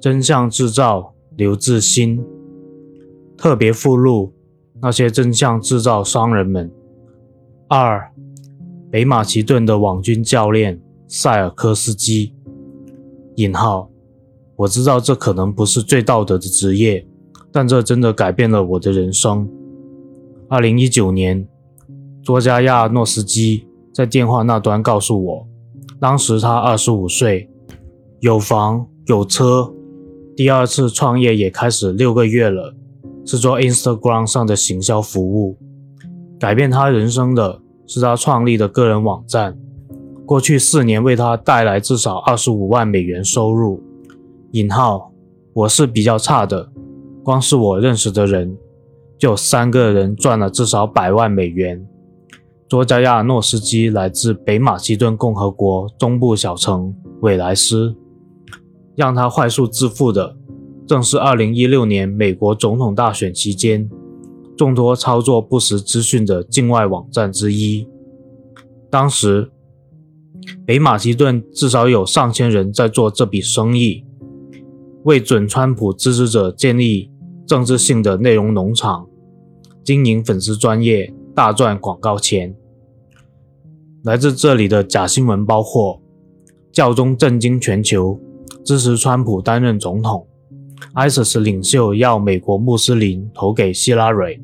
真相制造刘志新特别附录：那些真相制造商人们。二，北马其顿的网军教练塞尔科斯基。引号，我知道这可能不是最道德的职业，但这真的改变了我的人生。二零一九年，佐加亚诺斯基在电话那端告诉我，当时他二十五岁，有房有车。第二次创业也开始六个月了，是做 Instagram 上的行销服务。改变他人生的是他创立的个人网站，过去四年为他带来至少二十五万美元收入。引号，我是比较差的，光是我认识的人就三个人赚了至少百万美元。佐加亚诺斯基来自北马其顿共和国中部小城韦莱斯。让他快速致富的，正是2016年美国总统大选期间，众多操作不实资讯的境外网站之一。当时，北马其顿至少有上千人在做这笔生意，为准川普支持者建立政治性的内容农场，经营粉丝专业，大赚广告钱。来自这里的假新闻包括：教宗震惊全球。支持川普担任总统，ISIS 领袖要美国穆斯林投给希拉蕊。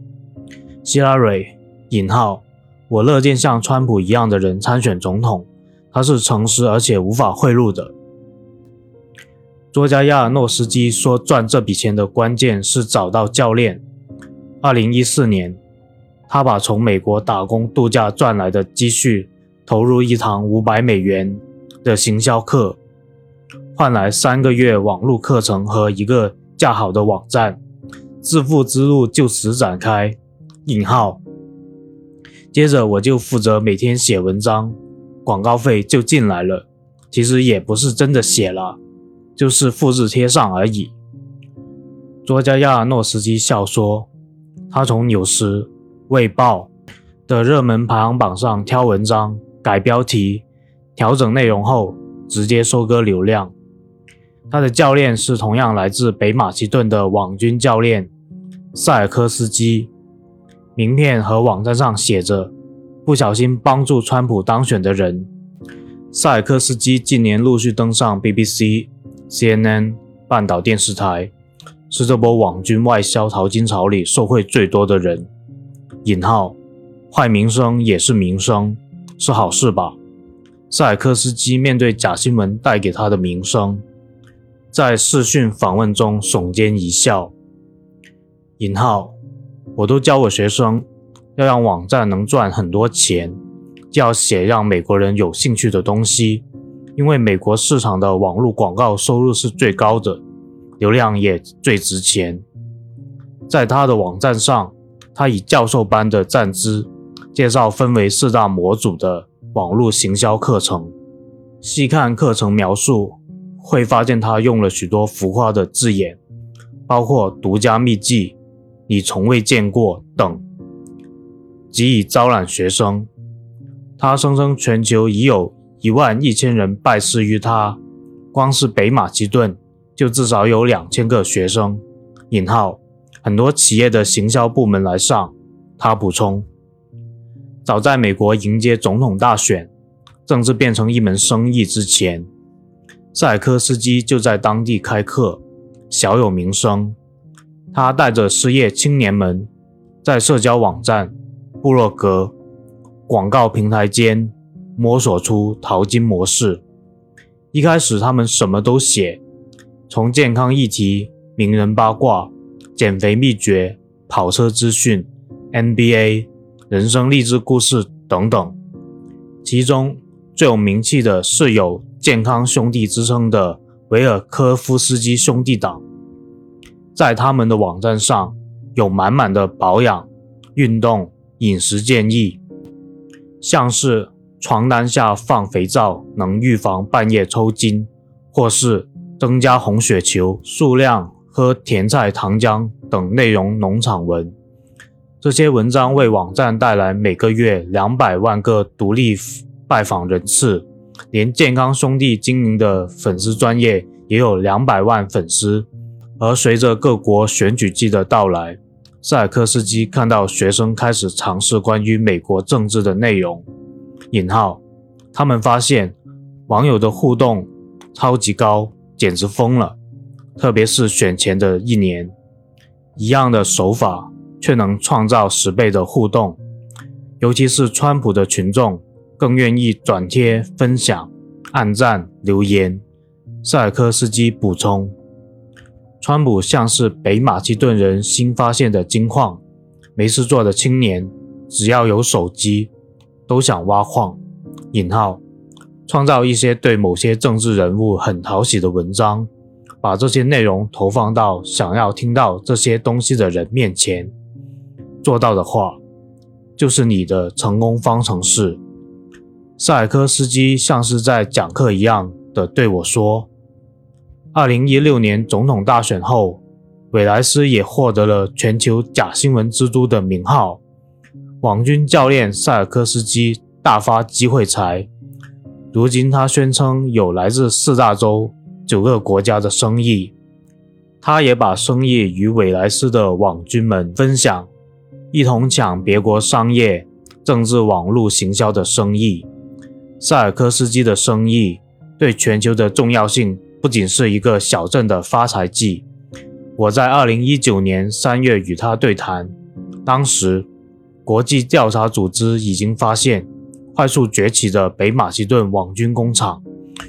希拉蕊（引号），我乐见像川普一样的人参选总统，他是诚实而且无法贿赂的。作家亚尔诺斯基说，赚这笔钱的关键是找到教练。二零一四年，他把从美国打工度假赚来的积蓄投入一堂五百美元的行销课。换来三个月网络课程和一个架好的网站，致富之路就此展开。引号。接着我就负责每天写文章，广告费就进来了。其实也不是真的写了，就是复制贴上而已。作家亚诺斯基笑说：“他从《纽时》《卫报》的热门排行榜上挑文章，改标题，调整内容后，直接收割流量。”他的教练是同样来自北马其顿的网军教练塞尔科斯基，名片和网站上写着“不小心帮助川普当选的人”。塞尔科斯基近年陆续登上 BBC、CNN、半岛电视台，是这波网军外销淘金潮里受贿最多的人。引号，坏名声也是名声，是好事吧？塞尔科斯基面对假新闻带给他的名声。在视讯访问中耸肩一笑。引号，我都教我学生，要让网站能赚很多钱，就要写让美国人有兴趣的东西，因为美国市场的网络广告收入是最高的，流量也最值钱。在他的网站上，他以教授般的站姿介绍分为四大模组的网络行销课程，细看课程描述。会发现他用了许多浮夸的字眼，包括“独家秘籍”“你从未见过”等，即以招揽学生。他声称全球已有一万一千人拜师于他，光是北马其顿就至少有两千个学生。引号很多企业的行销部门来上。他补充，早在美国迎接总统大选，政治变成一门生意之前。塞科斯基就在当地开课，小有名声。他带着失业青年们，在社交网站、部落格、广告平台间摸索出淘金模式。一开始，他们什么都写，从健康议题、名人八卦、减肥秘诀、跑车资讯、NBA、人生励志故事等等。其中最有名气的是有。健康兄弟之称的维尔科夫斯基兄弟党，在他们的网站上有满满的保养、运动、饮食建议，像是床单下放肥皂能预防半夜抽筋，或是增加红血球数量、喝甜菜糖浆等内容农场文。这些文章为网站带来每个月两百万个独立拜访人次。连健康兄弟经营的粉丝专业也有两百万粉丝。而随着各国选举季的到来，塞尔科斯基看到学生开始尝试关于美国政治的内容。引号，他们发现网友的互动超级高，简直疯了。特别是选前的一年，一样的手法却能创造十倍的互动。尤其是川普的群众更愿意转贴、分享、按赞、留言。塞尔科斯基补充。川普像是北马其顿人新发现的金矿，没事做的青年，只要有手机，都想挖矿。引号，创造一些对某些政治人物很讨喜的文章，把这些内容投放到想要听到这些东西的人面前。做到的话，就是你的成功方程式。塞尔科斯基像是在讲课一样的对我说。二零一六年总统大选后，韦莱斯也获得了全球假新闻之都的名号。网军教练塞尔科斯基大发机会财，如今他宣称有来自四大洲九个国家的生意，他也把生意与韦莱斯的网军们分享，一同抢别国商业、政治网络行销的生意。塞尔科斯基的生意对全球的重要性。不仅是一个小镇的发财计。我在二零一九年三月与他对谈，当时国际调查组织已经发现，快速崛起的北马其顿网军工厂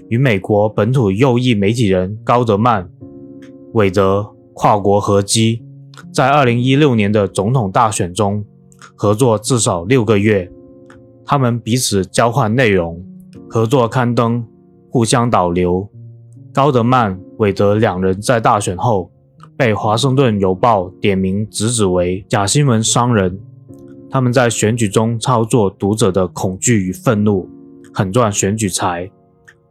与美国本土右翼媒体人高德曼、韦德跨国合击，在二零一六年的总统大选中合作至少六个月。他们彼此交换内容，合作刊登，互相导流。高德曼、韦德两人在大选后被《华盛顿邮报》点名直指为假新闻商人。他们在选举中操作读者的恐惧与愤怒，狠赚选举财。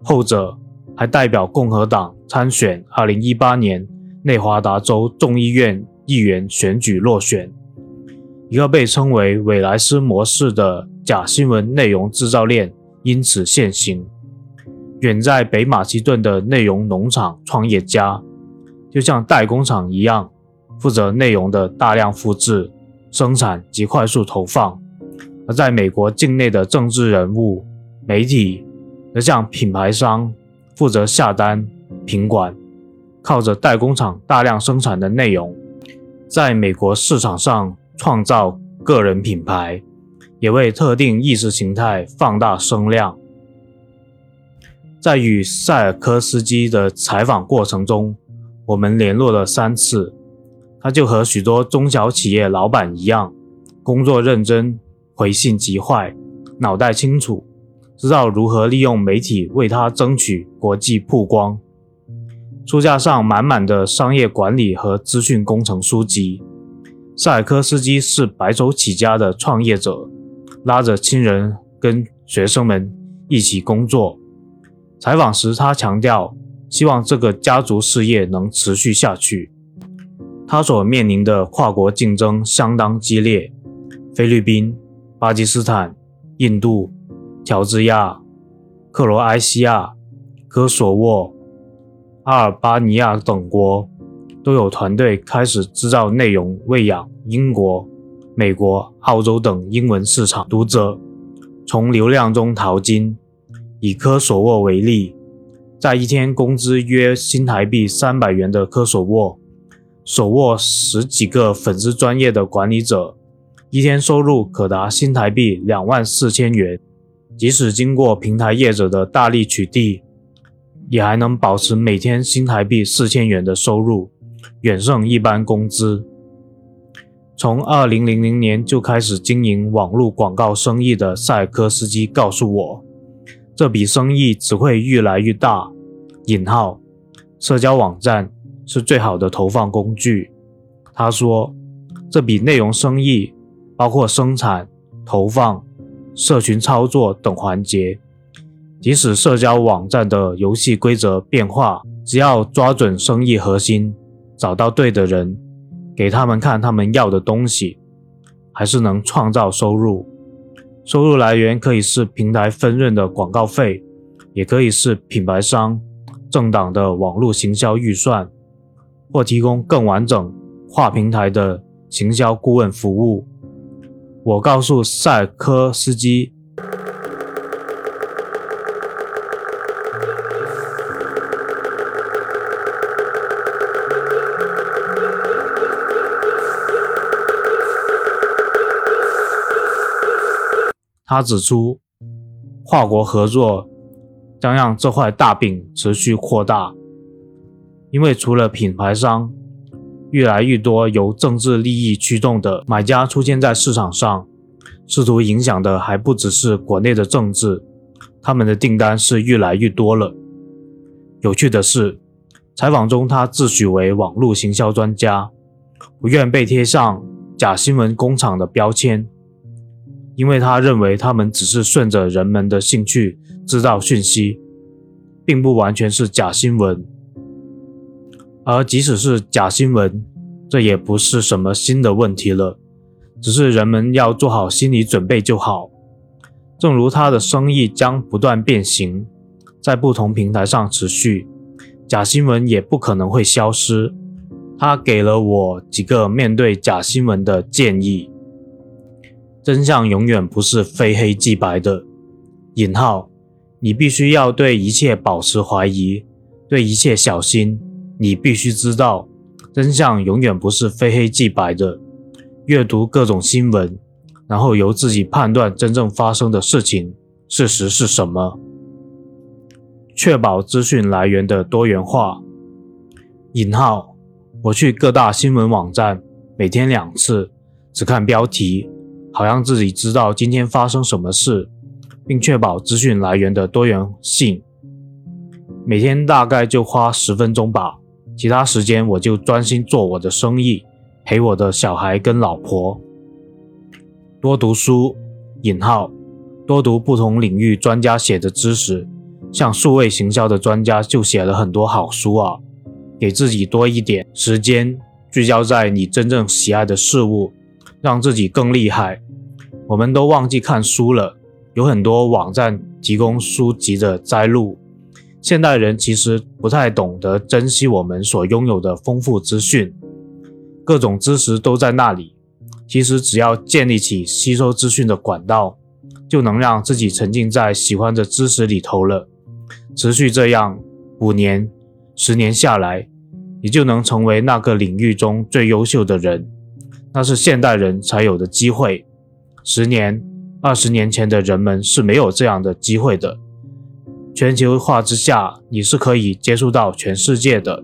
后者还代表共和党参选2018年内华达州众议院议员选举落选。一个被称为“韦莱斯模式”的假新闻内容制造链因此现形。远在北马其顿的内容农场创业家，就像代工厂一样，负责内容的大量复制、生产及快速投放；而在美国境内的政治人物、媒体，则像品牌商，负责下单、品管，靠着代工厂大量生产的内容，在美国市场上创造个人品牌，也为特定意识形态放大声量。在与塞尔科斯基的采访过程中，我们联络了三次。他就和许多中小企业老板一样，工作认真，回信极快，脑袋清楚，知道如何利用媒体为他争取国际曝光。书架上满满的商业管理和资讯工程书籍。塞尔科斯基是白手起家的创业者，拉着亲人跟学生们一起工作。采访时，他强调希望这个家族事业能持续下去。他所面临的跨国竞争相当激烈，菲律宾、巴基斯坦、印度、乔治亚、克罗埃西亚、科索沃、阿尔巴尼亚等国都有团队开始制造内容喂养英国、美国、澳洲等英文市场读者，从流量中淘金。以科索沃为例，在一天工资约新台币三百元的科索沃，手握十几个粉丝专业的管理者，一天收入可达新台币两万四千元。即使经过平台业者的大力取缔，也还能保持每天新台币四千元的收入，远胜一般工资。从二零零零年就开始经营网络广告生意的塞尔科斯基告诉我。这笔生意只会越来越大。引号，社交网站是最好的投放工具。他说，这笔内容生意包括生产、投放、社群操作等环节。即使社交网站的游戏规则变化，只要抓准生意核心，找到对的人，给他们看他们要的东西，还是能创造收入。收入来源可以是平台分润的广告费，也可以是品牌商政党的网络行销预算，或提供更完整跨平台的行销顾问服务。我告诉塞科斯基。他指出，跨国合作将让这块大饼持续扩大，因为除了品牌商，越来越多由政治利益驱动的买家出现在市场上，试图影响的还不只是国内的政治，他们的订单是越来越多了。有趣的是，采访中他自诩为网络行销专家，不愿被贴上“假新闻工厂”的标签。因为他认为他们只是顺着人们的兴趣知道讯息，并不完全是假新闻。而即使是假新闻，这也不是什么新的问题了，只是人们要做好心理准备就好。正如他的生意将不断变形，在不同平台上持续，假新闻也不可能会消失。他给了我几个面对假新闻的建议。真相永远不是非黑即白的。引号，你必须要对一切保持怀疑，对一切小心。你必须知道，真相永远不是非黑即白的。阅读各种新闻，然后由自己判断真正发生的事情，事实是什么。确保资讯来源的多元化。引号，我去各大新闻网站，每天两次，只看标题。好让自己知道今天发生什么事，并确保资讯来源的多元性。每天大概就花十分钟吧，其他时间我就专心做我的生意，陪我的小孩跟老婆。多读书（引号），多读不同领域专家写的知识，像数位行销的专家就写了很多好书啊。给自己多一点时间，聚焦在你真正喜爱的事物。让自己更厉害。我们都忘记看书了。有很多网站提供书籍的摘录。现代人其实不太懂得珍惜我们所拥有的丰富资讯，各种知识都在那里。其实只要建立起吸收资讯的管道，就能让自己沉浸在喜欢的知识里头了。持续这样五年、十年下来，你就能成为那个领域中最优秀的人。那是现代人才有的机会，十年、二十年前的人们是没有这样的机会的。全球化之下，你是可以接触到全世界的。